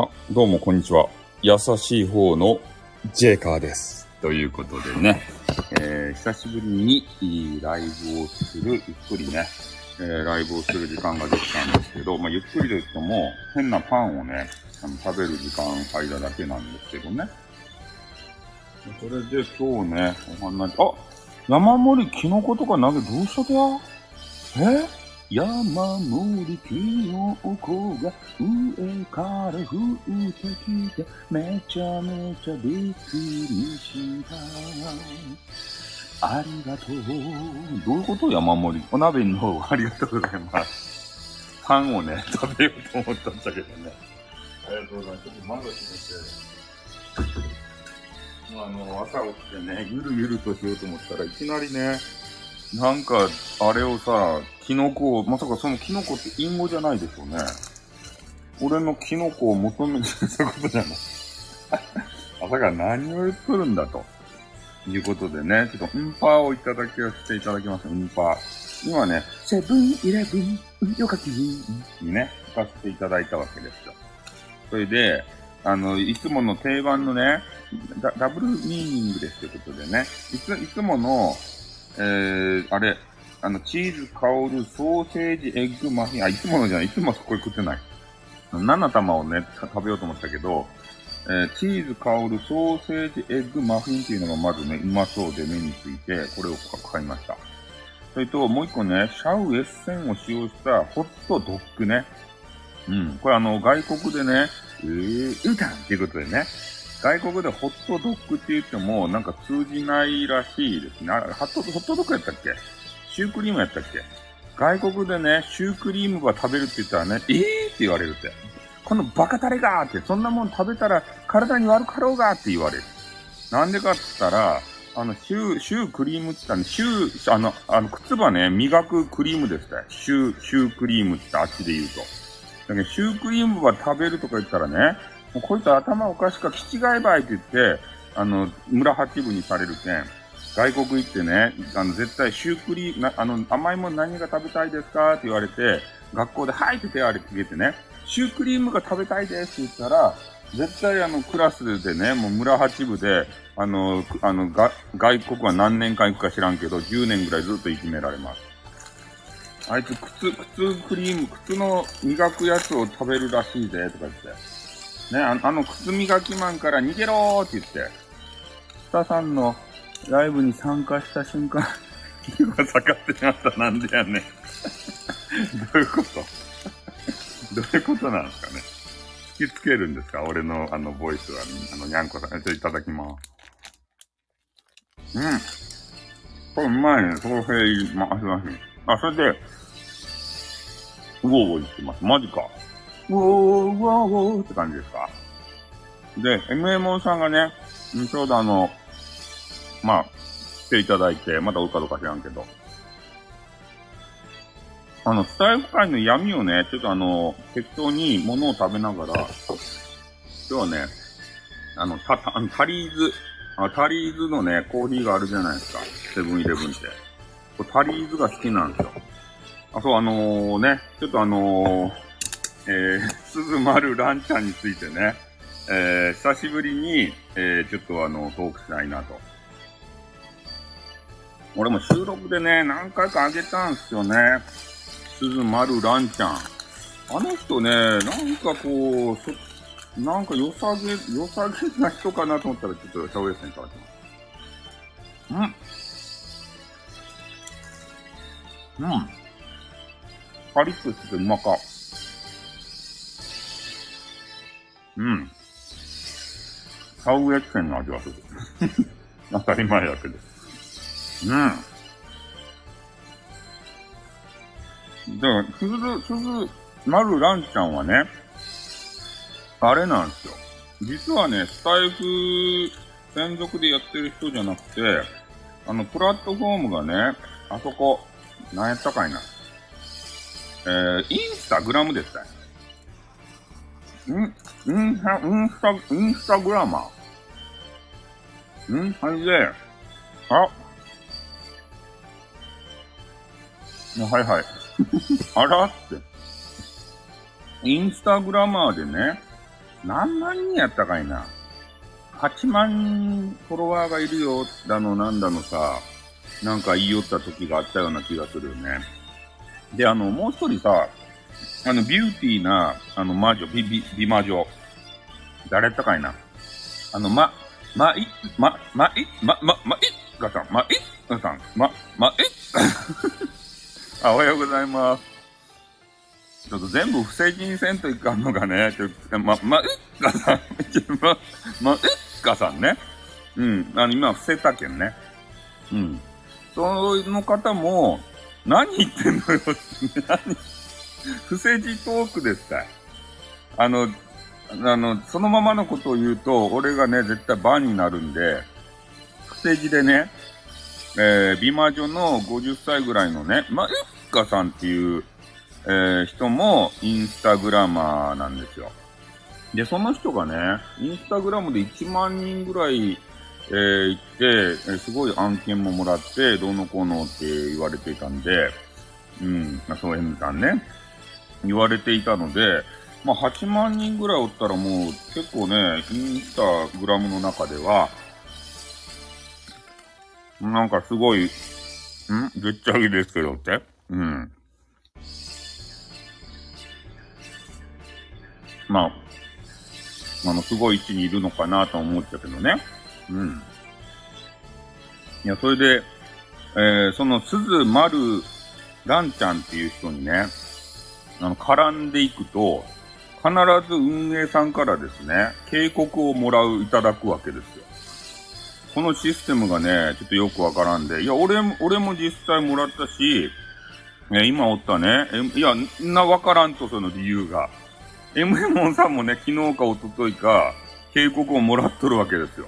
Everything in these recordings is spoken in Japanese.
あ、どうもこんにちは。優しい方のジェイカーです。ということでね、えー、久しぶりにライブをする、ゆっくりね、えー、ライブをする時間ができたんですけど、まあ、ゆっくりと言っても、変なパンをね、あの食べる時間、間だけなんですけどね。それで今日ね、お話、あ山盛りキノコとか投げどうしたとや？え？山盛りキノコが上から降ってきてめちゃめちゃびっくりした。ありがとう。どういうこと？山盛り。お鍋の方ありがとうございます。パンをね、食べようと思ったんだけどね。ありがとうございます。ちょっと窓閉めて。もうあの、朝起きてね、ゆるゆるとしようと思ったらいきなりね、なんか、あれをさ、キノコを、まさかそのキノコってインゴじゃないでしょうね。俺のキノコを求めてることじゃない。朝から何を言っとるんだと。いうことでね、ちょっと、ウンパーをいただきをしていただきます、ウンパー。今ね、セブンイレブン、よかきにね、書かせていただいたわけですよ。それで、あの、いつもの定番のね、ダダブルミーニングですということでね、いつ、いつもの、えー、あれ、あの、チーズ香るソーセージエッグマフィン、あ、いつものじゃない、いつもそこれ食ってない。7玉をね、食べようと思ったけど、えーチーズ香るソーセージエッグマフィンっていうのがまずね、うまそうで目について、これを買いました。それと、もう一個ね、シャウエッセンを使用したホットドッグね。うん。これあの、外国でね、えー、うたんっていうことでね、外国でホットドッグって言っても、なんか通じないらしいですね。あれホット、ホットドッグやったっけ？シュークリームやったっけ？外国でね、シュークリームが食べるって言ったらね、えーって言われるって。このバカタレがーって、そんなもん食べたら体に悪かろうがーって言われる。なんでかって言ったら、あの、シュー、シュークリームって言ったらね、シュー、あの、あの、靴はね、磨くクリームですね。シュー、シュークリームってあっちで言うと。だけど、シュークリームは食べるとか言ったらね、もうこいつ頭おかしか、気違いばいって言って、あの、村八分にされるけん。外国行ってね、あの、絶対シュークリー、あの、甘いもの何が食べたいですかって言われて、学校で、はいって手を挙げてね、シュークリームが食べたいですって言ったら、絶対あの、クラスでね、もう村八部で、あの、くあの、が、外国は何年間行くか知らんけど、10年ぐらいずっといじめられます。あいつ、靴、靴クリーム、靴の磨くやつを食べるらしいぜ、とか言って。ね、ああの、靴磨きマンから逃げろーって言って、北さんのライブに参加した瞬間、手が下がってしまった。なんでやねん。どういうこと？どういうことなんですかね？引きつけるんですか？俺のあの、ボイスは、あの、にゃんこさん。ちょ、いただきます。うん。これうまいね。ソーセージ、ま、あ、すいません。あ、それで、うおうお言ってます。マジか。うおー、うおー、うおーって感じですか？で、MMO さんがね、ちょうどあの、まあ、来ていただいて、まだおるかどうか知らんけど、あの、スタイフ界の闇をね、ちょっとあの、適当に物を食べながら、今日はね、あの、た、た、タリーズ、あタリーズのね、コーヒーがあるじゃないですか。セブンイレブンって。これタリーズが好きなんですよ。あ、そう、あのね、ちょっとあのー、えー、鈴丸ランちゃんについてね、えー、久しぶりに、えー、ちょっとあの、トークしたいなと。俺も収録でね、何回かあげたんすよね。鈴丸ランちゃん。あの人ね、なんかこう、そなんか良さげ、良さげな人かなと思ったら、ちょっとシャウエッセンいただきます。うん。うん。パリッとしててうまか。うん。シャウエッセンの味がする。当たり前だけど。うん。だから、鈴、鈴、丸ランちゃんはね、あれなんですよ。実はね、スタイフ専属でやってる人じゃなくて、あの、プラットフォームがね、あそこ、何やったかいな。えー、インスタグラムですね。ん、インスタ、インスタ、インスタグラマー。んはいで、あ、はいはい。あらって。インスタグラマーでね、何万人やったかいな。8万人フォロワーがいるよ、だのなんだのさ、なんか言い寄った時があったような気がするよね。で、あの、もう一人さ、あの、ビューティーな、あの、魔女、美、美、美魔女。誰やったかいな。あの、ま、まい、ま、まい、ま、ま、まい、がさん、まい、がさん、ま、まい。あ、おはようございます。ちょっと全部不正人せんといかんのがね、ちょっと、ま、ま、いがさん、ま、ま、いがさんね。うん、あの、今伏せたけんね。うん。その方も、何言ってんのよ、何、不正字トークですかあの、あの、そのままのことを言うと、俺がね、絶対バンになるんで、不正字でね、えー、美魔女の50歳ぐらいのね、まゆっかさんっていう、えー、人もインスタグラマーなんですよ。で、その人がね、インスタグラムで1万人ぐらい、えー、行って、えー、すごい案件ももらって、どうのこうのって言われていたんで、うん、まあ、そう、M さんね、言われていたので、まあ、8万人ぐらいおったらもう結構ね、インスタグラムの中では、なんかすごい、ん？べっちゃぎですけどって？うん。まあ、あの、すごい位置にいるのかなと思ったけどね。うん。いや、それで、えー、その、鈴丸蘭ちゃんっていう人にね、あの、絡んでいくと、必ず運営さんからですね、警告をもらう、いただくわけですよ。このシステムがね、ちょっとよくわからんで、いや、俺も、俺も実際もらったし、ね、今おったね、いや、なわからんと、その理由が。M エモンさんもね、昨日か一昨日か、警告をもらっとるわけですよ。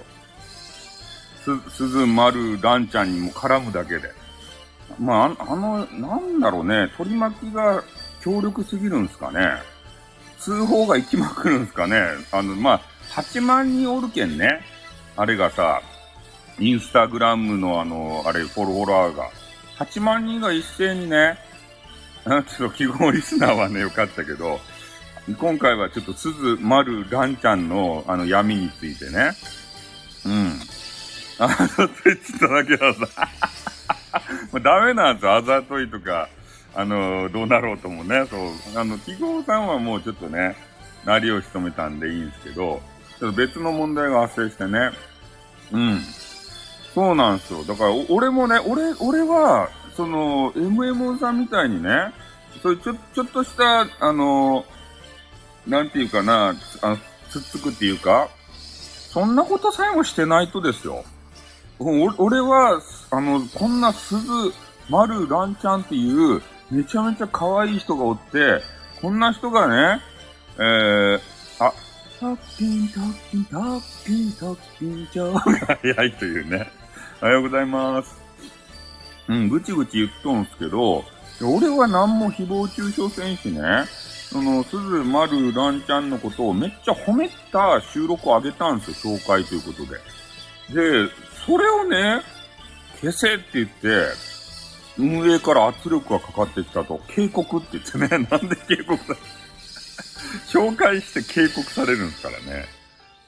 す、鈴丸蘭ちゃんにも絡むだけで。まあ、あの、なんだろうね、取り巻きが強力すぎるんすかね？通報が行きまくるんすかね？あの、まあ、8万人おるけんね。あれがさ、インスタグラムのあの、あれ、フォロワーが。8万人が一斉にね、ちょっと記号リスナーはね、よかったけど、今回はちょっと鈴丸蘭ちゃんのあの闇についてね。うん。あの、ツイッチいただけはさ、まあ、ダメなんですよ。あざといとか、あの、どうなろうともね、そう、あの、記号さんはもうちょっとね、なりを潜めたんでいいんですけど、ちょっと別の問題が発生してね、うん。そうなんですよ。だから、俺もね、俺、俺は、その、MMO さんみたいにね、そういうちょ、ちょっとした、あの、なんていうかな、あ、つっつくっていうか、そんなことさえもしてないとですよ。俺は、あの、こんな鈴、丸蘭ちゃんっていう、めちゃめちゃ可愛い人がおって、こんな人がね、えー、あ、タッキン、タッキン、タッキン、タッキン、ちゃうが早いというね。おはようございます。うん、ぐちぐち言っとんすけど、俺は何も誹謗中傷せんしね、その、鈴丸蘭ちゃんのことをめっちゃ褒めた収録を上げたんですよ、紹介ということで。で、それをね、消せって言って、運営から圧力がかかってきたと、警告って言ってね、なんで警告さ、紹介して警告されるんですからね。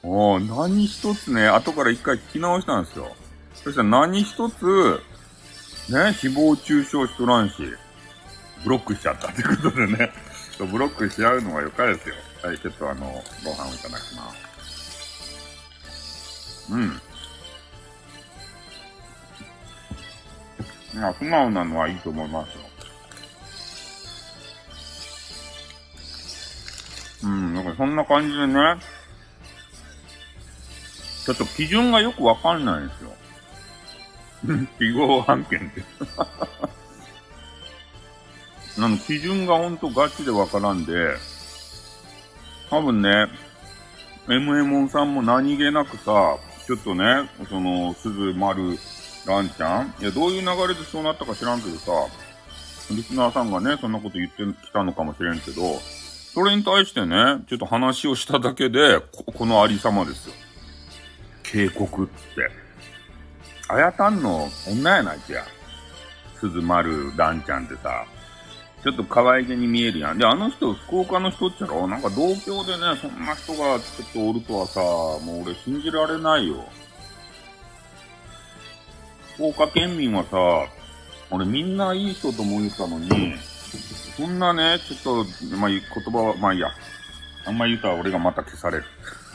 お何一つね、後から一回聞き直したんですよ。そしたら何一つ、ね、誹謗中傷しとらんし、ブロックしちゃったってことでね、ブロックし合うのはよかですよ。はい、ちょっとあの、ご飯をいただきます。うん。まあ、素直なのはいいと思いますよ。うん、なんかそんな感じでね、ちょっと基準がよくわかんないんですよ。記号案件って。なの、基準がほんとガチでわからんで、多分ね、MM さんも何気なくさ、ちょっとね、その、鈴丸ランちゃん？いや、どういう流れでそうなったか知らんけどさ、リスナーさんがね、そんなこと言ってきたのかもしれんけど、それに対してね、ちょっと話をしただけで、ここのありさまですよ。警告って。あやたんの女やないきや。鈴丸ランちゃんってさ、ちょっと可愛げに見えるやん。で、あの人、福岡の人っちゃろ？なんか同郷でね、そんな人がちょっとおるとはさ、もう俺信じられないよ。福岡県民はさ、俺みんないい人と思ってたのに、そんなね、ちょっと、まあ、言葉は、まあいいや。あんま言うたら俺がまた消される。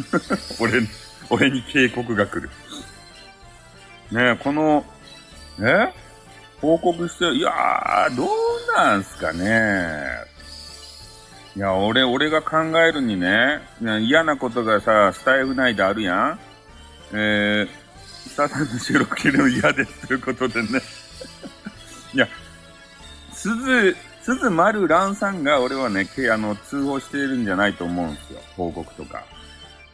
俺、俺に警告が来る。ねえ、この、え？報告して、いやー、どうなんすかね。いや、俺、俺が考えるにね、嫌なことがさ、スタイフ内であるやん。えー、スタさんの収録切るの嫌ですということでね。いや、鈴、鈴丸蘭さんが俺はね、あの、通報しているんじゃないと思うんですよ。報告とか。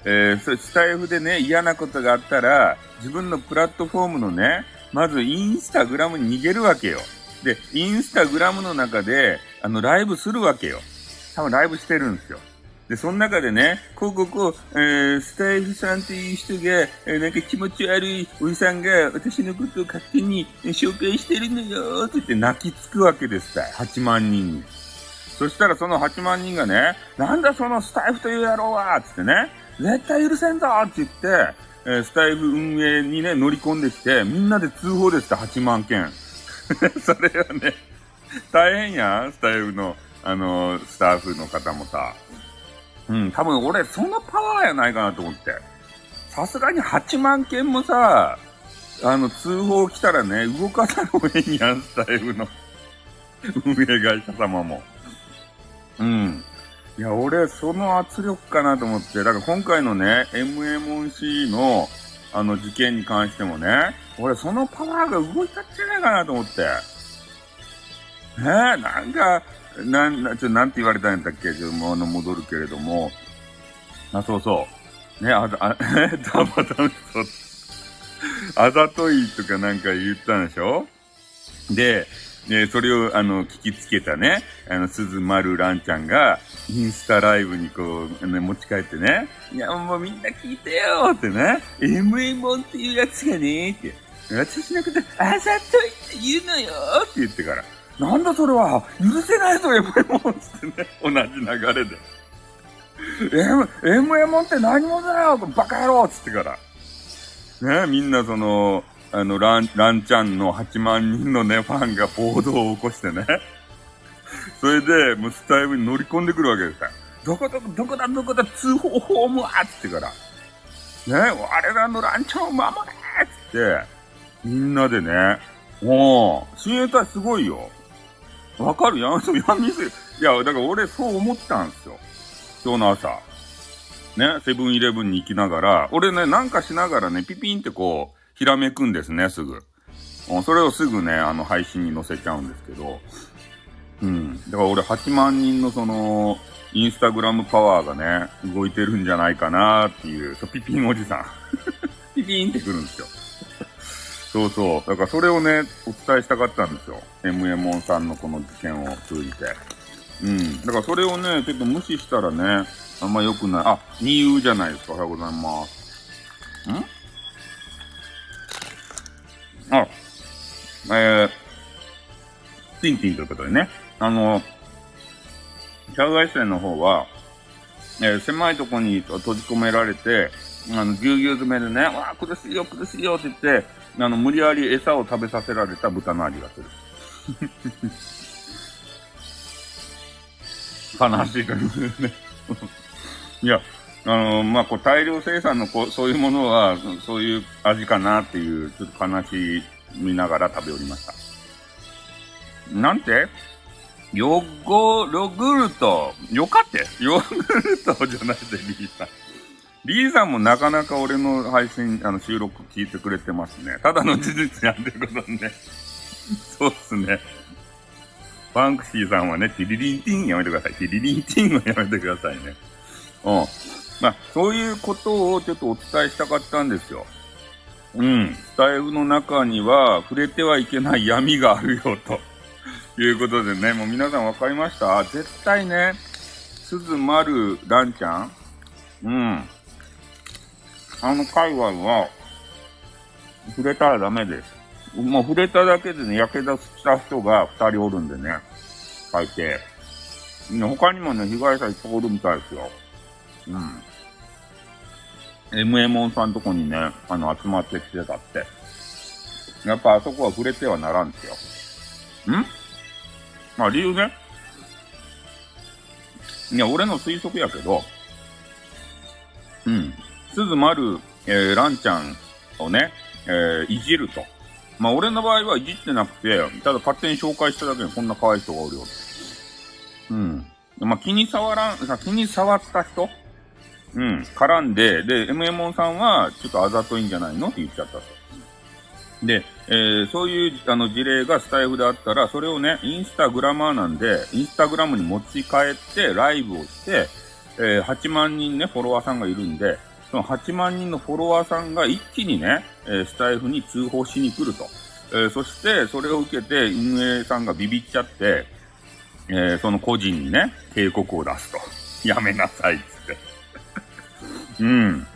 えー、そスタイフでね、嫌なことがあったら、自分のプラットフォームのね、まずインスタグラムに逃げるわけよ。で、インスタグラムの中で、あの、ライブするわけよ。多分ライブしてるんですよ。で、その中でね、こうこうこう、えー、スタイフさんっていう人が、えー、なんか気持ち悪いおじさんが私のことを勝手に紹介してるのよって言って泣きつくわけですた8万人に。そしたらその8万人がね、なんだそのスタイフという野郎はつってね、絶対許せんぞって言って、えー、スタイフ運営にね、乗り込んできて、みんなで通報ですって8万件。それはね、大変やん、スタイフの、あのー、スタッフの方もさ。うん、多分俺、そのパワーやないかなと思って。さすがに8万件もさ、あの、通報来たらね、動かざるをえんやん、スタイフの運営会社様も。うん。いや、俺、その圧力かなと思って、だから今回のね、MMC の、あの事件に関してもね、俺、そのパワーが動いたんじゃないかなと思って。ねえ、なんか、なん、ちょ、なんて言われたんだっけちょ、もう、戻るけれども。あ、そうそう。ね、あ、あ、え、たまた、そう。あざといとかなんか言ったんでしょ？で、で、それを、あの、聞きつけたね、あの、鈴丸蘭ちゃんが、インスタライブにこう、ね、持ち帰ってね、いや、もうみんな聞いてよってね、MA ンっていうやつがねって、私のこと、あざといって言うのよって言ってから、なんだそれは、許せないぞ、MA ンってね、同じ流れで。M、MA ンって何者だよバカ野郎つってから。ね、みんなその、あの、ラン、ランちゃんの8万人のね、ファンが暴動を起こしてね。それで、もうスタイルに乗り込んでくるわけですよ。どこどこ、どこだ、どこだ、通報ホームはっつってから。ね、我らのランちゃんを守れつって、みんなでね、おー、親衛隊すごいよ。わかるやん、そう、やみせ、いや、だから俺そう思ったんですよ。今日の朝。ね、セブンイレブンに行きながら、俺ね、なんかしながらね、ピピンってこう、ひらめくんですね、すぐ。それをすぐね、あの、配信に載せちゃうんですけど、うん。だから俺8万人のその、インスタグラムパワーがね、動いてるんじゃないかなっていう、そう、ピピンおじさん。ピピンってくるんですよ。そうそう。だからそれをね、お伝えしたかったんですよ。MA モンさんのこの事件を通じて。うん。だからそれをね、ちょっと無視したらね、あんま良くない。あ、2U じゃないですか。おはようございます。んあ、えー、ティンティンということでね。あの、シャウアイ線の方は、えー、狭いとこに閉じ込められて、あの、ぎゅうぎゅう詰めでね、わあ、苦しいよ、苦しいよって言って、あの、無理やり餌を食べさせられた豚の味がする。悲しいというね。いや、あの、まあ、こう、大量生産のこう、そういうものは、そういう味かなっていう、ちょっと悲しみながら食べおりました。なんて？ヨゴ、ヨグルト、よかってヨーグルトじゃないで、リーさん。リーさんもなかなか俺の配信、あの、収録聞いてくれてますね。ただの事実やんってることね。そうっすね。バンクシーさんはね、ティリリンティンやめてください。ティリリンティンをやめてくださいね。うん。まあ、そういうことをちょっとお伝えしたかったんですよ。うん。スタイフの中には触れてはいけない闇があるよ、ということでね、もう皆さんわかりました？絶対ね、鈴丸蘭ちゃんうん。あの界隈は、触れたらダメです。もう触れただけでね、火傷した人が二人おるんでね。書いて、他にもね、被害者いっぱいおるみたいですよ。うん。MMO さんとこにね、あの、集まってきてたって。やっぱあそこは触れてはならんですよ。ん？まあ理由ね。いや、俺の推測やけど、うん。鈴丸、えー、ランちゃんをね、えー、いじると。まあ俺の場合はいじってなくて、ただ勝手に紹介しただけにこんな可愛い人がおるよ。うん。まあ気に触らん、さ、気に触った人？うん、絡んで、で、MMO さんは、ちょっとあざといんじゃないの？って言っちゃったと。で、えー、そういうあの事例がスタイフであったら、それをね、インスタグラマーなんで、インスタグラムに持ち帰ってライブをして、えー、8万人ね、フォロワーさんがいるんで、その8万人のフォロワーさんが一気にね、えー、スタイフに通報しに来ると。えー、そして、それを受けて運営さんがビビっちゃって、えー、その個人にね、警告を出すと。やめなさい、つって。うん。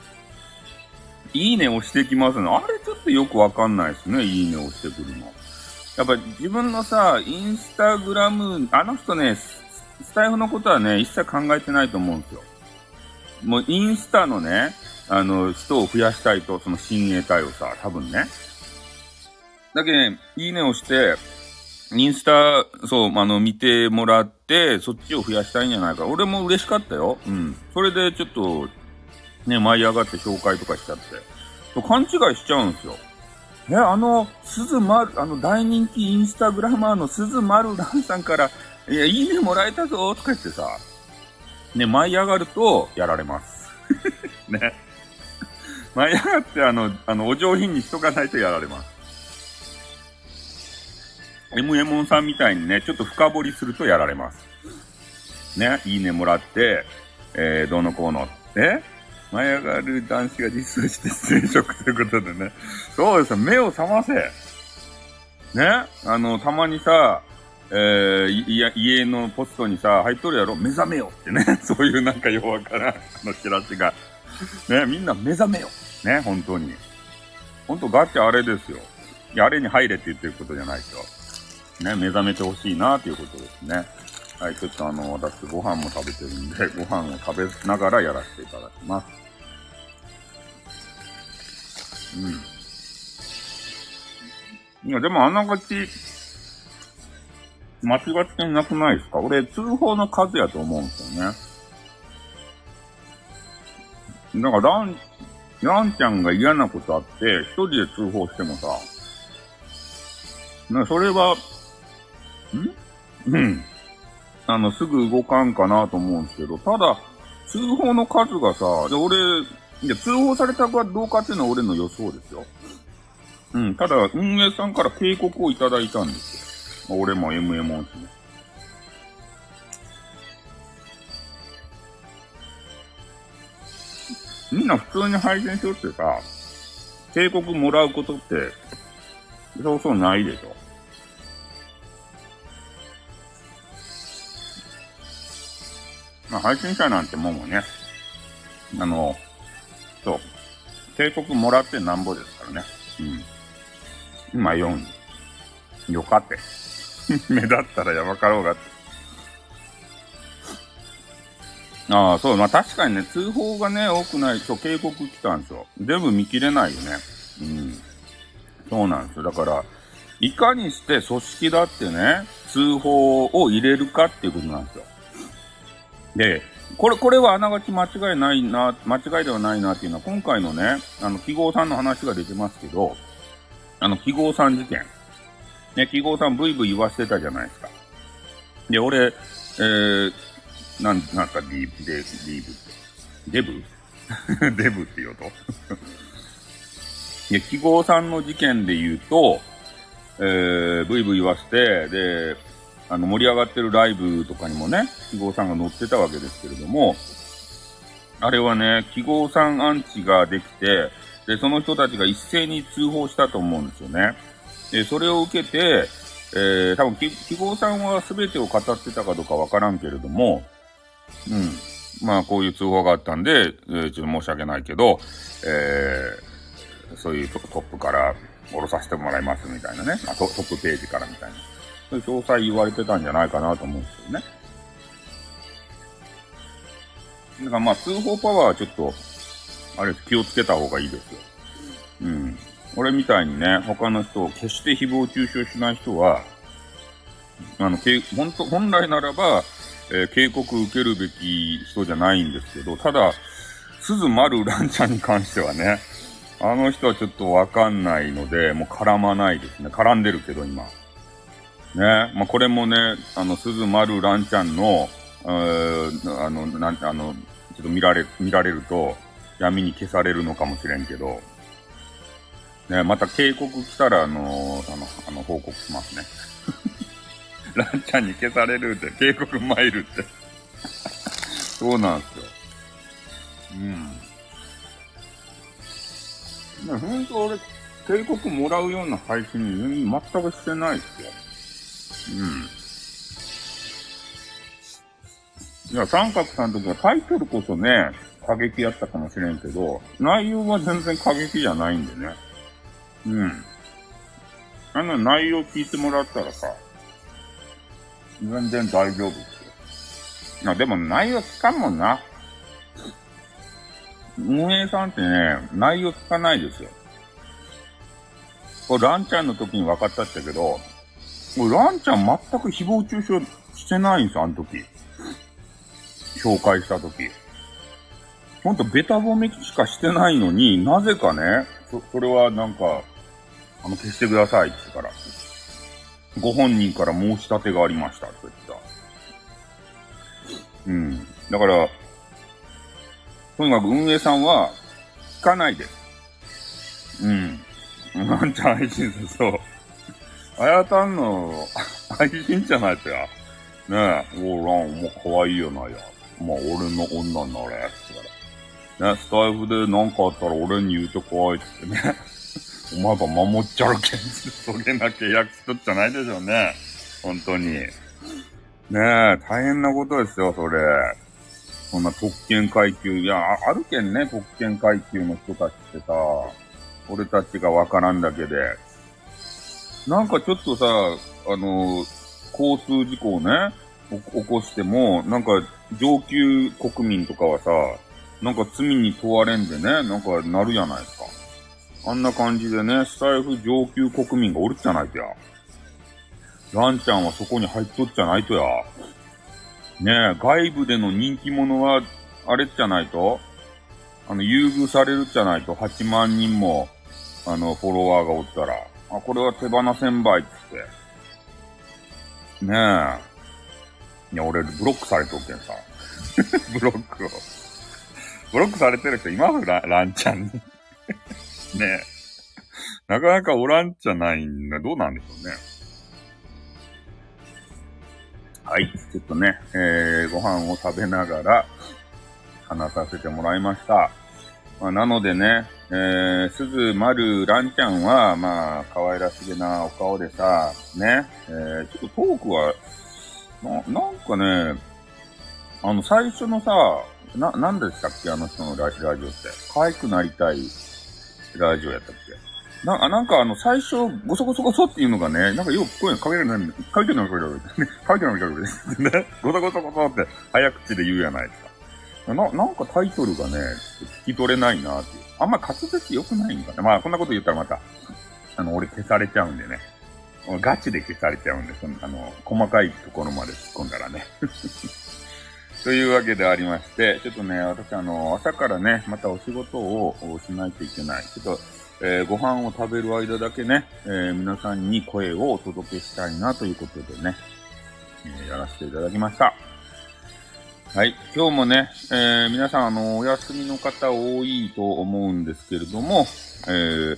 いいね押してきますね。あれちょっとよくわかんないですね。いいね押してくるの。やっぱ自分のさ、インスタグラム、あの人ね、スタイフのことはね、一切考えてないと思うんですよ。もうインスタのね、あの、人を増やしたいと、その親衛隊をさ、多分ね。だけどね、いいねをして、インスタ、そう、あの、見てもらって、そっちを増やしたいんじゃないか。俺も嬉しかったよ。うん。それでちょっと、ね、舞い上がって紹介とかしちゃって。勘違いしちゃうんですよ。え、あの、鈴丸、あの、大人気インスタグラマーの鈴丸蘭さんから、いや、いいねもらえたぞ、とか言ってさ、ね、舞い上がると、やられます。ね。舞い上がって、あの、あの、お上品にしとかないとやられます。M エモンさんみたいにね、ちょっと深掘りするとやられます。ね、いいねもらって、えー、どうのこうの。え？舞い上がる男子が実装して出演職ということでね。そうですよ、目を覚ませ。ね？あの、たまにさ、えー、いや、家のポストにさ、入っとるやろ？目覚めよってね。そういうなんか弱からん、のチラシが。ね、みんな目覚めよ。ね、本当に。本当ガチあれですよ。や、あれに入れって言ってることじゃないですよ。ね、目覚めてほしいなということですね。はい、ちょっとあの、私ご飯も食べてるんで、ご飯を食べながらやらせていただきます。うん。いや、でもあながち、間違ってなくないですか？俺、通報の数やと思うんですよね。だか、ラン、ランちゃんが嫌なことあって、一人で通報してもさ、な、それは、ん？うん。あの、すぐ動かんかなと思うんですけど、ただ、通報の数がさ、で、俺、いや、通報されたかどうかっていうのは俺の予想ですよ。うん、ただ、運営さんから警告をいただいたんですよ。俺も MM もしね。みんな普通に配信しようってさ、警告もらうことって、そうそうないでしょ。まあ、配信者なんてもんもね、あの、そう、警告もらってなんぼですからね。うん。今4位。よかって。目立ったらやばかろうがって。ああ、そう、まあ確かにね、通報がね、多くないと警告来たんですよ。全部見切れないよね。うん。そうなんですよ。だから、いかにして組織だってね、通報を入れるかっていうことなんですよ。で、これ、これはあながち間違いないな、間違いではないなっていうのは、今回のね、あの、記号さんの話が出てますけど、あの、記号さん事件。ね、記号さんブイブイ言わせてたじゃないですか。で、俺、えー、なん、なんかディープ、ディーブって。デブ？デブって言うとで、記号さんの事件で言うと、えー、ブイブイ言わせて、で、あの、盛り上がってるライブとかにもね、記号さんが乗ってたわけですけれども、あれはね、記号さんアンチができて、で、その人たちが一斉に通報したと思うんですよね。で、それを受けて、えー、多分、記号さんは全てを語ってたかどうかわからんけれども、うん。まあ、こういう通報があったんで、えー、ちょっと申し訳ないけど、えー、そういうトップから降ろさせてもらいますみたいなね。あトトップページからみたいな。そういう詳細言われてたんじゃないかなと思うんですけどね。だからまあ、通報パワーはちょっと、あれ、気をつけた方がいいですよ。うん。俺みたいにね、他の人を決して誹謗中傷しない人は、あの、本当本来ならば、えー、警告受けるべき人じゃないんですけど、ただ、鈴丸蘭ちゃんに関してはね、あの人はちょっとわかんないので、もう絡まないですね。絡んでるけど、今。ね。まあ、これもね、あの、鈴丸蘭ちゃんの、えあの、なん、あの、ちょっと見られ、見られると、闇に消されるのかもしれんけど、ね、また警告来たら、あの、あの、あの、報告しますね。ランちゃんに消されるって、警告参るって。そうなんですよ。うん。ほんと俺、警告もらうような配信全くしてないっすよ。うん。いや、三角さんの時はタイトルこそね、過激やったかもしれんけど、内容は全然過激じゃないんでね。うん。あの内容聞いてもらったらさ、全然大丈夫ですよ。あ、でも内容つかんもんな。運営さんってね、内容つかないですよ。これランちゃんの時に分かったってけど、ランちゃん全く誹謗中傷してないんです、あの時。紹介した時。ほんとベタ褒めしかしてないのに、なぜかね、そ、それはなんか、あの、消してくださいって言ったから。ご本人から申し立てがありましたって言った。うん。だから、とにかく運営さんは、聞かないで。うん。なんちゃん配信するそう。あやたんの配信じゃないとや。ねえ、おらん、もう可愛いよなや。まあ、俺の女になれ。って言ったら。ね、スタイフで何かあったら俺に言うてこいってね。お前が守っちゃるけん、そげな契約しとっちゃないでしょうね。本当に。ねえ、大変なことですよ、それ。そんな特権階級。いや、あるけんね、特権階級の人たちってさ、俺たちがわからんだけで。なんかちょっとさ、あの、交通事故をね、起こしても、なんか上級国民とかはさ、なんか罪に問われんでね、なんかなるじゃないですか。あんな感じでね、スタイフ上級国民がおるっちゃないとや。ランちゃんはそこに入っとっちゃないとや。ねえ、外部での人気者は、あれっちゃないとあの、優遇されるっちゃないと、8万人も、あの、フォロワーがおったら、あ、これは手放せんばいっつって。ねえ。いや、俺、ブロックされとっけんさ。ブロックを。ブロックされてる人います？ラランちゃんに。ね。なかなかおらんじゃないんだ。どうなんでしょうね。はい。ちょっとね、えー、ご飯を食べながら話させてもらいました。まあ、なのでね、えー、鈴、丸、ランちゃんは、まあ、可愛らしげなお顔でさ、ね、えー、ちょっとトークは、な、なんかね、あの、最初のさ、な、なんでしたっけあの人のラジオって。可愛くなりたいラジオやったっけ？な、なんかあの、最初、ごそごそごそっていうのがね、なんかよく声がかけられない、書いてるのかけられる。書いてるのかけられる。ね、ごそごそごそって早口で言うやないですか。な、なんかタイトルがね、聞き取れないなっていう。あんま滑舌良くないんかね。まあ、こんなこと言ったらまた、あの、俺消されちゃうんでね。ガチで消されちゃうんで、その、あの、細かいところまで突っ込んだらね。というわけでありまして、ちょっとね、私あの、朝からね、またお仕事をしないといけない。ちょっと、えー、ご飯を食べる間だけね、えー、皆さんに声をお届けしたいなということでね、えー、やらせていただきました。はい。今日もね、え、皆さん、あの、お休みの方多いと思うんですけれども、え、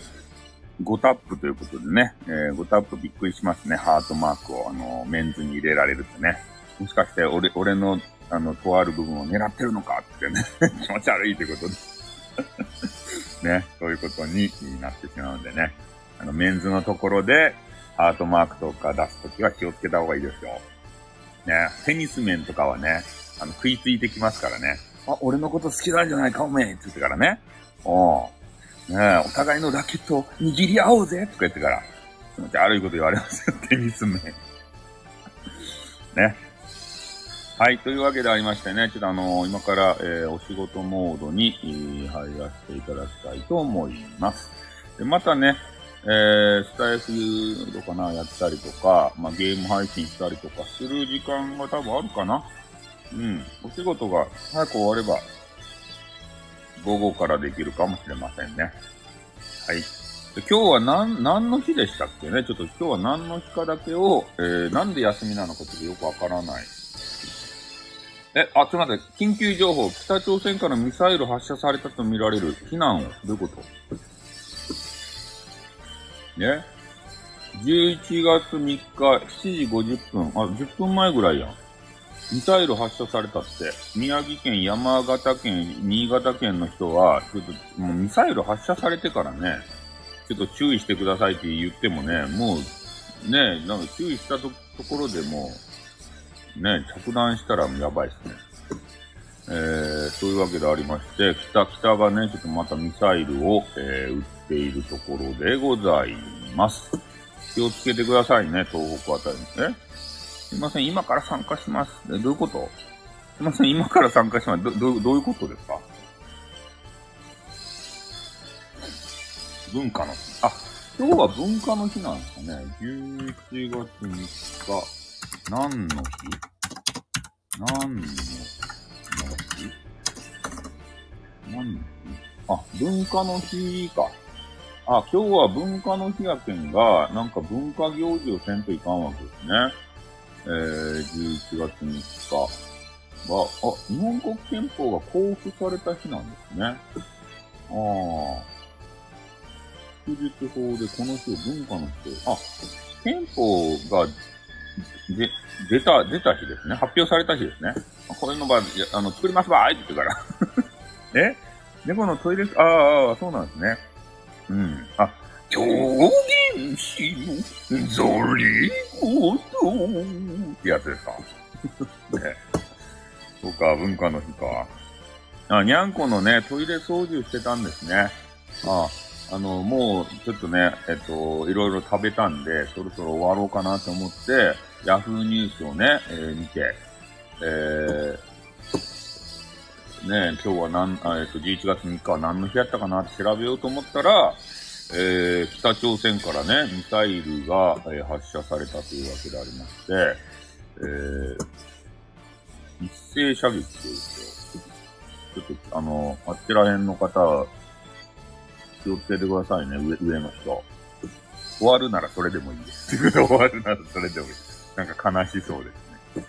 5タップということでね、え、5タップびっくりしますね。ハートマークを、あの、メンズに入れられるってね。もしかして、俺、俺のあの、とある部分を狙ってるのかってね 気持ち悪いってことで ね、そういうことになってしまうんでね。あの、メンズのところで、ハートマークとか出すときは気をつけた方がいいですよ。ね、テニス面とかはね、あの、食いついてきますからね。あ、俺のこと好きなんじゃないか、おめえって言ってからね。おう。ねえお互いのラケットを握り合おうぜとか言ってから、気持ち悪いこと言われますよ、テニス面。ね。はい。というわけでありましてね、ちょっとあのー、今から、えー、お仕事モードに、えー、入らせていただきたいと思います。で、またね、えー、スタイフとかな、やったりとか、まあ、ゲーム配信したりとかする時間が多分あるかな。うん。お仕事が早く終われば、午後からできるかもしれませんね。はい。で今日は何、何の日でしたっけね？ちょっと今日は何の日かだけを、えー、なんで休みなのかちょっとよくわからない。え、あ、ちょっと待って、緊急情報。北朝鮮からミサイル発射されたとみられる避難を。どういうこと？ね？11月3日7時50分。あ、10分前ぐらいやん。ミサイル発射されたって。宮城県、山形県、新潟県の人は、ちょっと、もうミサイル発射されてからね、ちょっと注意してくださいって言ってもね、もう、ね、なんか注意したところでもね、着弾したらやばいですね。えー、そういうわけでありまして、北、北がね、ちょっとまたミサイルを、えー、撃っているところでございます。気をつけてくださいね、東北あたりに。えすいません、今から参加します。え、どういうこと？すいません、今から参加します。ど、どどういうことですか？文化の日。あ、今日は文化の日なんですかね。11月3日。何の日？何の日？何の日？あ、文化の日か。あ、今日は文化の日やけんが、なんか文化行事をせんといかんわけですね。えー、11月3日は、あ、日本国憲法が公布された日なんですね。ああ。祝日法でこの日を文化の日と、あ、憲法がで、出た、出た日ですね。発表された日ですね。こういうのば、あの、作りますばーいって言ってから。え 猫のトイレ、ああ、そうなんですね。うん。あ、狂言師のゾリゴトってやつですか？ね。そうか、文化の日か。あ、にゃんこのね、トイレ掃除してたんですね。ああの、もう、ちょっとね、えっと、いろいろ食べたんで、そろそろ終わろうかなと思って、ヤフーニュースをね、えー、見て、えー、ね、今日は何、えっと、11月3日は何の日やったかなって調べようと思ったら、えー、北朝鮮からね、ミサイルが、えー、発射されたというわけでありまして、えー、一斉射撃というと、ちょっと、あの、あっちら辺の方、気をつけてくださいね、上、上の人。終わるならそれでもいいです。終わるならそれでもいいです。なんか悲しそうですね。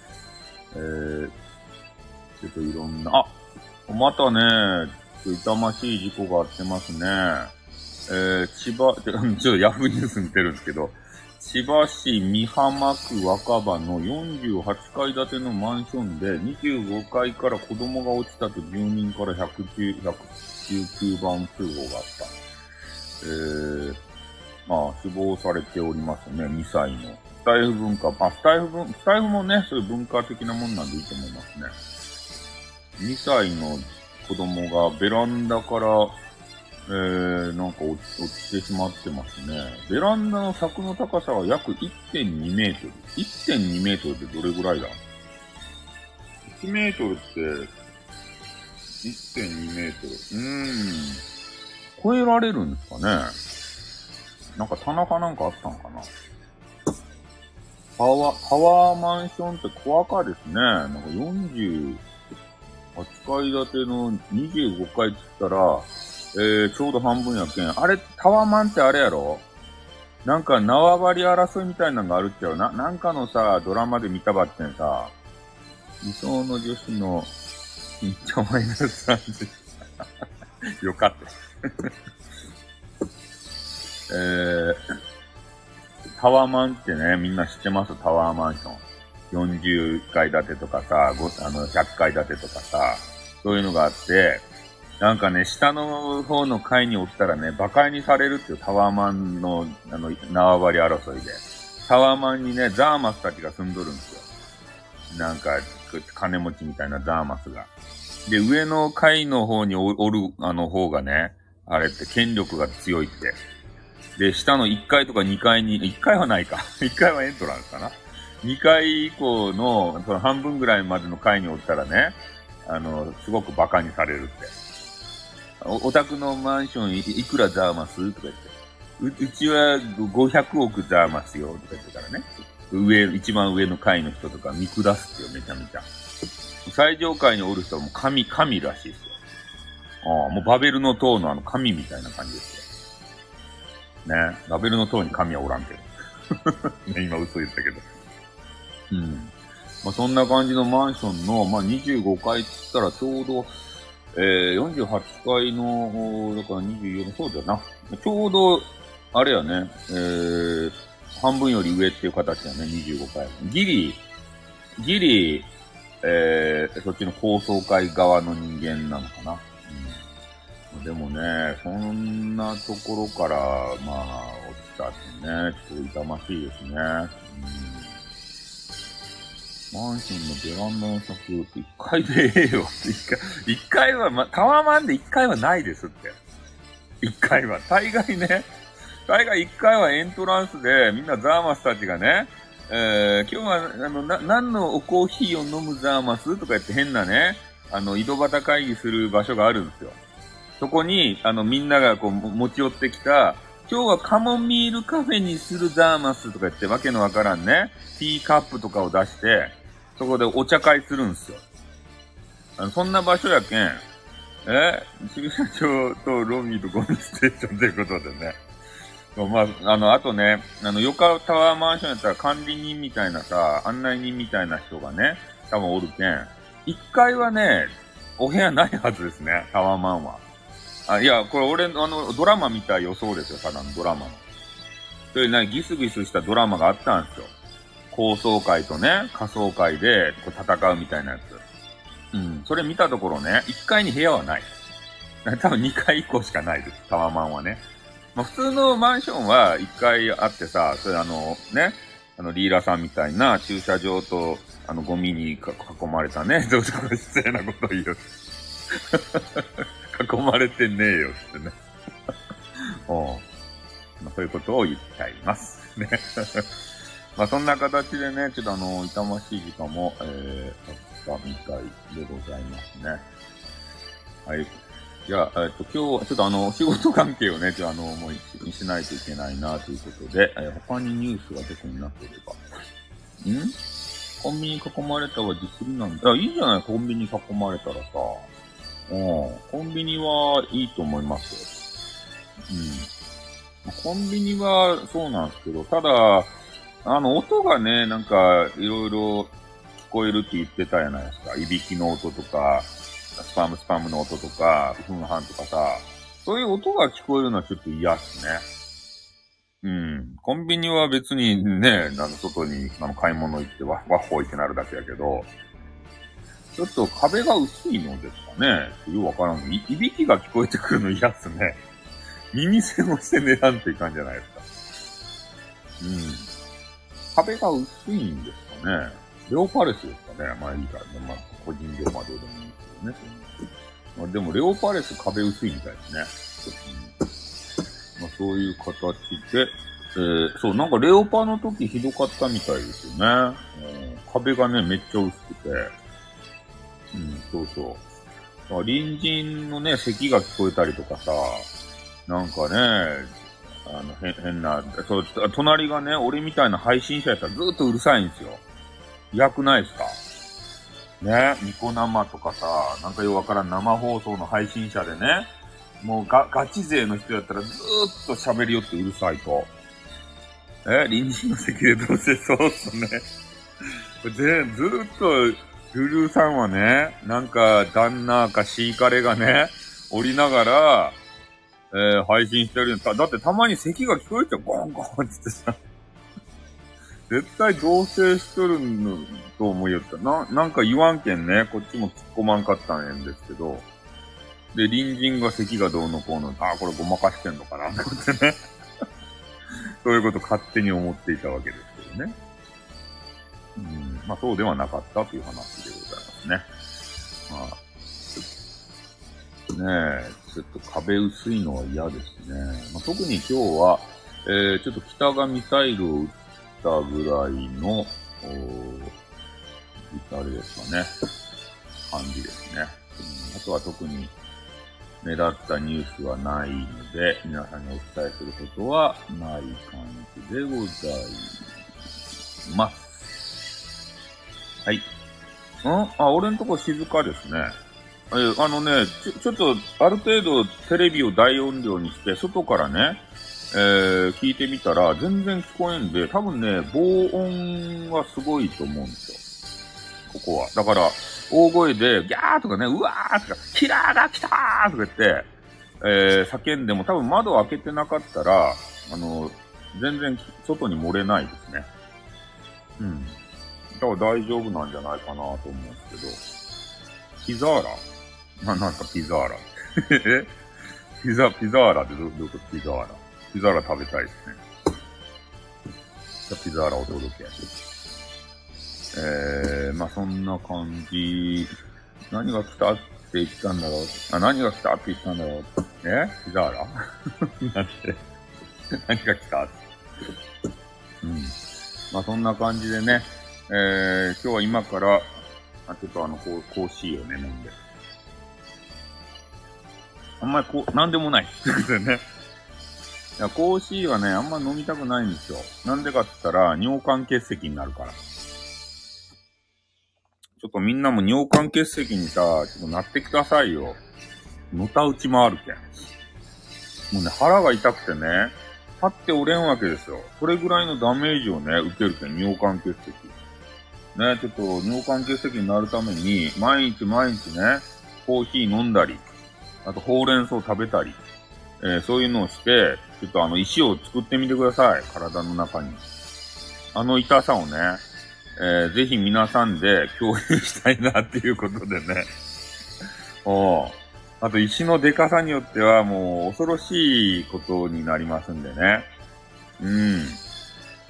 えー、ちょっといろんな、あ、またね、痛ましい事故があってますね。えー、千葉、ちょっとヤフーニュース見てるんですけど、千葉市美浜区若葉の48階建てのマンションで25階から子供が落ちたと住人から119 119番通報があった。えー、まあ、死亡されておりますね、2歳の。スタイフ文化、あ、スタイフ文、スタイフもね、そういう文化的なもんなんでいいと思いますね。2歳の子供がベランダから、えー、なんか落ちてしまってますね。ベランダの柵の高さは約1.2メートル。1.2メートルってどれぐらいだ ?1 メートルって、1.2メートル。うーん。超えられるんですかね？なんか棚かなんかあったんかな？パワー、パワーマンションって小赤ですね。なんか48階建ての25階って言ったら、えー、ちょうど半分やけん。あれ、タワーマンってあれやろ？なんか縄張り争いみたいなのがあるっちゃう。な、なんかのさ、ドラマで見たばってんさ、理想の女子の、緊張マイナス30。よかった。えー、タワーマンってね、みんな知ってます？タワーマンション。40階建てとかさ、あの、100階建てとかさ、そういうのがあって、なんかね、下の方の階におったらね、馬鹿にされるっていうタワーマンの、あの、縄張り争いで。タワーマンにね、ザーマスたちが住んどるんですよ。なんか、金持ちみたいなザーマスが。で、上の階の方におる、あの方がね、あれって権力が強いって。で、下の1階とか2階に、1階はないか。1階はエントランスかな。2階以降の、その半分ぐらいまでの階におったらね、あの、すごく馬鹿にされるって。お、お宅のマンションいくらザーマス？とか言って。う、うちは500億ザーマスよ、とか言ってからね。上、一番上の階の人とか見下すってよ、めちゃめちゃ。最上階におる人はもう神、神らしいですよ。ああ、もうバベルの塔のあの神みたいな感じですよ。ね。バベルの塔に神はおらんけど。ね、今嘘言ったけど。うん。まあ、そんな感じのマンションの、まあ、25階って言ったらちょうど、えー、48階の、だから24の、そうだよな。ちょうど、あれやね、えー、半分より上っていう形だね、25階。ギリ、ギリ、えー、そっちの高層階側の人間なのかな。でもね、そんなところから、まあ、落ちたってね、ちょっと痛ましいですね。うんマンションのベランダの先をって1階でええよって1階、1階は、ま、タワーマンで1階はないですって。1階は。大概ね、大概1階はエントランスで、みんなザーマスたちがね、えー、今日は、あの、な、何のおコーヒーを飲むザーマスとか言って変なね、あの、井戸端会議する場所があるんですよ。そこに、あの、みんながこう、持ち寄ってきた、今日はカモミールカフェにするザーマスとか言ってわけのわからんね、ティーカップとかを出して、そこでお茶会するんすよ。あの、そんな場所やけん、え駐車場とロビーとゴミステーションということでね。まあ、あの、あとね、あの、横タワーマンションやったら管理人みたいなさ、案内人みたいな人がね、多分おるけん、1階はね、お部屋ないはずですね、タワーマンは。あ、いや、これ俺、あの、ドラマ見た予想ですよ、ただのドラマの。それね、ギスギスしたドラマがあったんですよ。高層階とね、仮想階でこう戦うみたいなやつ。うん。それ見たところね、1階に部屋はない。多分2階以降しかないです。タワマンはね。まあ普通のマンションは1階あってさ、それあの、ね、あの、リーラさんみたいな駐車場と、あの、ゴミに囲まれたね、どうしよう失礼なことを言う。囲まれてねえよってね。おま、そういうことを言ってあります。ね。まあそんな形でね、ちょっとあの、痛ましい時間も、えー、経ったみたいでございますね。はい。じゃあ、えっと、今日はちょっとあの、仕事関係をね、ちょっとあの、もうにしないといけないなということで、えー、他にニュースが特になっていれば。ん？コンビニ囲まれたはディスりなんだ。あ、いいじゃない、コンビニ囲まれたらさ。うん。コンビニはいいと思いますよ。うん。コンビニはそうなんですけど、ただ、あの、音がね、なんか、いろいろ聞こえるって言ってたじゃないですか。いびきの音とか、スパムスパムの音とか、ふんはんとかさ、そういう音が聞こえるのはちょっと嫌っすね。うん。コンビニは別にね、あの、外に、あの、買い物行ってワッワッホイってなるだけやけど、ちょっと壁が薄いのですかね。よくわからんい。いびきが聞こえてくるの嫌っすね。耳栓をして寝らんっていかんじゃないですか。うん。壁が薄いんですかね。レオパレスですかね。まあいいからね。まあ、個人情報はどうでもいいですけどね。まあ、でも、レオパレス壁薄いみたいですね。うんまあ、そういう形で、えー、そう、なんかレオパの時ひどかったみたいですよね。うん、壁がね、めっちゃ薄くて。う、そうそう。隣人のね、咳が聞こえたりとかさ、なんかね、あの、変、変な、そう、隣がね、俺みたいな配信者やったらずっとうるさいんですよ。嫌くないですか？ね、ニコ生とかさ、なんかようわからん生放送の配信者でね、もうが、ガチ勢の人やったらずーっと喋りよってうるさいと。え、臨時の席でどうせそうっすね。で、ずーっと、ルルーさんはね、なんか、旦那かシーカレがね、降りながら、えー、配信してるんですだってたまに咳が聞こえてゴンゴンってさ、絶対同棲しとるのと思いよった。な、なんか言わんけんね、こっちも突っ込まんかったんやんですけど、で、隣人が咳がどうのこうの、ああ、これごまかしてんのかな、ってね。そういうこと勝手に思っていたわけですけどね。うん、まあそうではなかったという話でございますね。まあねえ、ちょっと壁薄いのは嫌ですね。まあ、特に今日は、えー、ちょっと北がミサイルを撃ったぐらいの、あれですかね、感じですね。うん、あとは特に目立ったニュースはないので、皆さんにお伝えすることはない感じでございます。はい。ん？あ、俺んとこ静かですね。えあのねちょ、ちょっと、ある程度テレビを大音量にして、外からね、えー、聞いてみたら、全然聞こえんで、多分ね、防音はすごいと思うんですよ。ここは。だから、大声で、ギャーとかね、うわーとか、キラーが来たーとか言って、えー、叫んでも多分窓を開けてなかったら、あの、全然外に漏れないですね。うん。だから大丈夫なんじゃないかなと思うんですけど。ピザーラ？な、なんかピザーラえ ピザ、ピザーラってどどこ？ピザーラピザーラ食べたいですね。じゃピザーラお届け。えー、まあそんな感じ。何が来たって言ったんだろう。あ、何が来たって言ったんだろう。え？ピザーラ？なんて。何が来た？うん。まあそんな感じでね、えー、今日は今から、あちょっとあの、コーヒーをね、飲んで。あんまりこう、なんでもない。ということでね。いや、コーヒーはね、あんま飲みたくないんですよ。なんでかって言ったら、尿管結石になるから。ちょっとみんなも尿管結石にさ、ちょっとなってくださいよ。のたうちもあるけん。もうね、腹が痛くてね、立っておれんわけですよ。これぐらいのダメージをね、受けるけん、尿管結石。ね、ちょっと尿管結石になるために、毎日毎日ね、コーヒー飲んだり、あとほうれん草食べたり、えー、そういうのをして、ちょっとあの石を作ってみてください。体の中に。あの痛さをね、えー、ぜひ皆さんで共有したいなっていうことでね。おあと石のデカさによってはもう恐ろしいことになりますんでね。うん。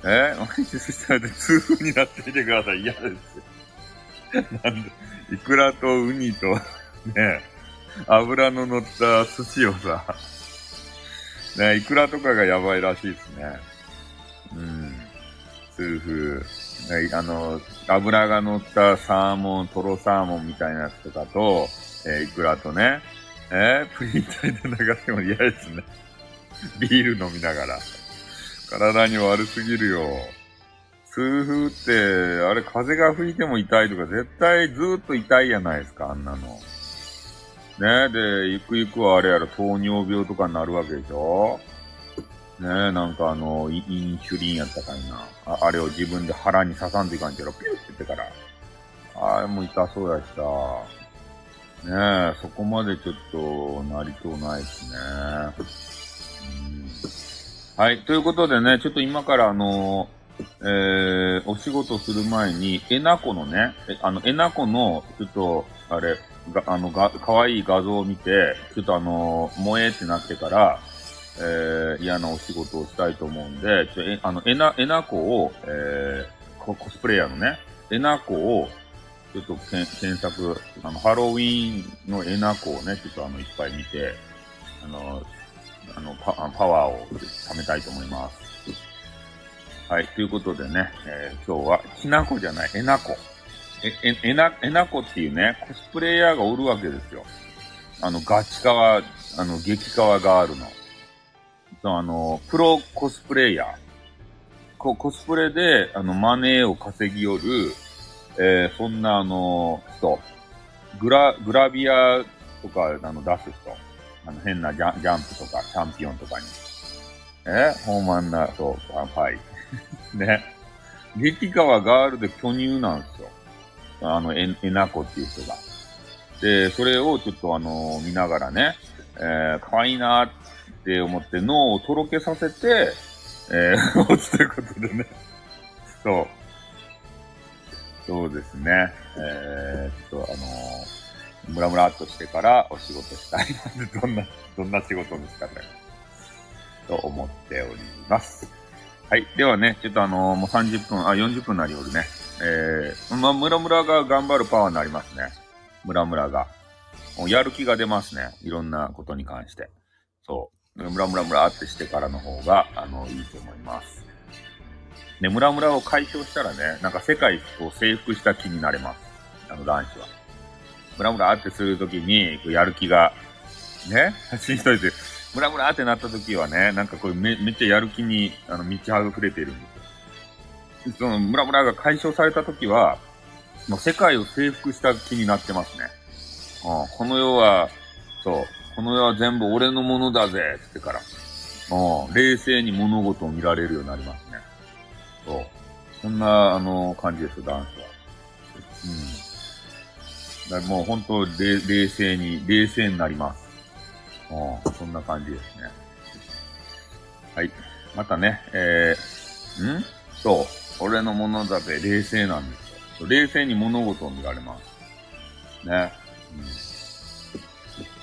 え？毎日そしたら痛風になってみてください。嫌ですよ。なんで、イクラとウニと、ね、油の乗った寿司をさ、ね、イクラとかがやばいらしいですね。うん。痛風。ね、あの、油が乗ったサーモン、トロサーモンみたいなやつとかと、えー、イクラとね、えー、プリン体で流しても嫌ですね。ビール飲みながら。体に悪すぎるよ。痛風って、あれ風が吹いても痛いとか絶対ずっと痛いやないですか、あんなの。ねえで、ゆくゆくはあれやろ、糖尿病とかになるわけでしょ？ねえなんかあの、インシュリンやったかいな。ああれを自分で腹に刺さんでいかんじゃろ、ピューって言ってから。あれも痛そうやしさ。ねえ、そこまでちょっとなりとうないですね。はい、ということでね、ちょっと今からあのえー、お仕事する前に、えなこのね、あの、えなこの、ちょっと、あれ、が、あの、が、可愛い画像を見て、ちょっとあの、萌えってなってから、えー、嫌なお仕事をしたいと思うんで、ちょ、え、あの、えな、えなこを、えー、コスプレイヤーのね、えなこを、ちょっと検索、あの、ハロウィーンのえなこをね、ちょっとあの、いっぱい見て、あの、あの、パパワーを貯めたいと思います。はい、ということでね、えー、今日は、きなこじゃない、えなこ。え、え、えな、えなこっていうね、コスプレイヤーがおるわけですよ。あの、ガチカワ、あの、激カワガールの。そう、あの、プロコスプレイヤー。ココスプレで、あの、マネーを稼ぎよる、えー、そんなあの、人。グラ、グラビアとか、あの、出す人。あの、変なジャジャンプとか、チャンピオンとかに。え？ホーマンな、そう、はい。ね。激川ガールで巨乳なんですよ。あの、え、えなこっていう人が。で、それをちょっとあの、見ながらね、えー、可愛いなって思って脳をとろけさせて、えー、落ちということでね。そう。そうですね。えー、ちょっとあのー、ムラムラっとしてからお仕事したいなって、どんな、どんな仕事ですかね。と思っております。はい。ではね、ちょっとあのー、もう30分、あ、40分なりおるね。えー、まあ、ムラムラが頑張るパワーになりますね。ムラムラが。もうやる気が出ますね。いろんなことに関して。そう。ムラムラムラってしてからの方が、あの、いいと思います。で、ムラムラを解消したらね、なんか世界を征服した気になれます。あの男子は。ムラムラってするときに、やる気が、ね、発信しんどいて、ムラムラってなったときはね、なんかこうめめっちゃやる気にあの満ち溢れているんですよ。そのムラムラが解消されたときは、もう世界を征服した気になってますね。うん、この世は、そう、この世は全部俺のものだぜってから、うん、冷静に物事を見られるようになりますね。そう。そんな、あの、感じですよ、ダンスは。うん。だもう本当、冷静に、冷静になります。うん、そんな感じですね。はい。またね、えー、ん？そう。俺のものだぜ、冷静なんですよ。冷静に物事を見られます。ね。うん。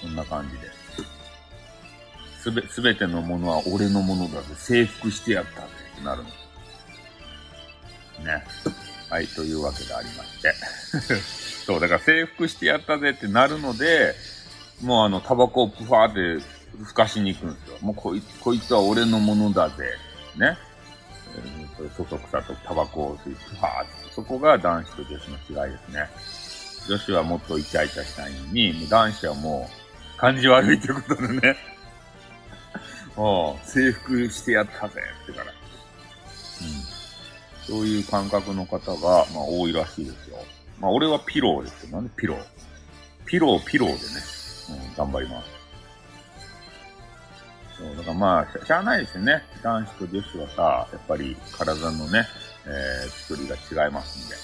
そんな感じです。すべ、すべてのものは俺のものだぜ、征服してやったぜ、ってなるんですね。はい、というわけでありまして。そう、だから征服してやったぜってなるので、もうあの、タバコをプファーって吹かしに行くんですよ。もうこいこいつは俺のものだぜ。ね。えー、そそくさとタバコを吸い、プファーって。そこが男子と女子の違いですね。女子はもっとイチャイチャしたいのに、もう男子はもう感じ悪いということでね。もう、征服してやったぜってから。うん。そういう感覚の方が、まあ、多いらしいですよ。まあ、俺はピローですけど、なんでピロー？ピロー、ピローでね、うん、頑張ります。そう、だからまあ、しゃあないですよね。男子と女子はさ、やっぱり体のね、えー、作りが違いますんで。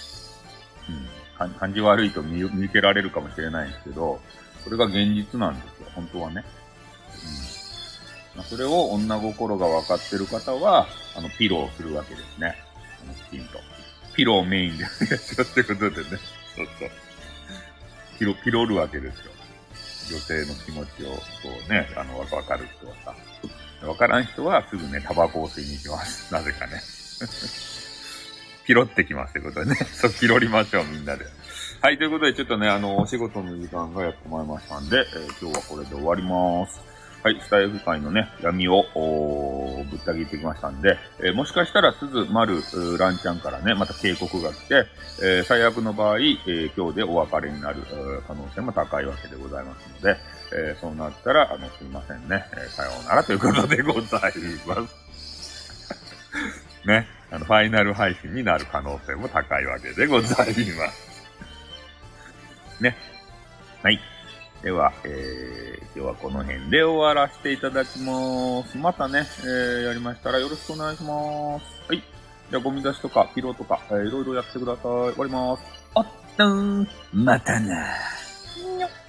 うん。感じ悪いと見見受けられるかもしれないんですけど、これが現実なんですよ、本当はね。うん。ま、それを女心が分かってる方は、あの、ピローするわけですね。きちんと。ピロをメインでお願いしますってことでね。そうそう。ピロ、ピロるわけですよ。女性の気持ちを、こうね、あの、わかる人はさ。わからん人はすぐね、タバコを吸いに行きます。なぜかね。ピロってきますってことでね。そう、ピロりましょう、みんなで。はい、ということで、ちょっとね、あの、お仕事の時間がやってまいりましたんで、えー、今日はこれで終わります。はい、スタイフ界のね、闇を、ぶった切ってきましたんで、えー、もしかしたら、鈴、丸、ランちゃんからね、また警告が来て、えー、最悪の場合、えー、今日でお別れになる可能性も高いわけでございますので、えそうなったら、あの、すいませんね、えさようならということでございます。ね、あの、ファイナル配信になる可能性も高いわけでございます。ね。はい。では、えー、今日はこの辺で終わらせていただきます。またね、えー、やりましたらよろしくお願いします。はい。じゃあ、ゴミ出しとか、ピローとか、えー、いろいろやってください。終わります。おっとー、またなー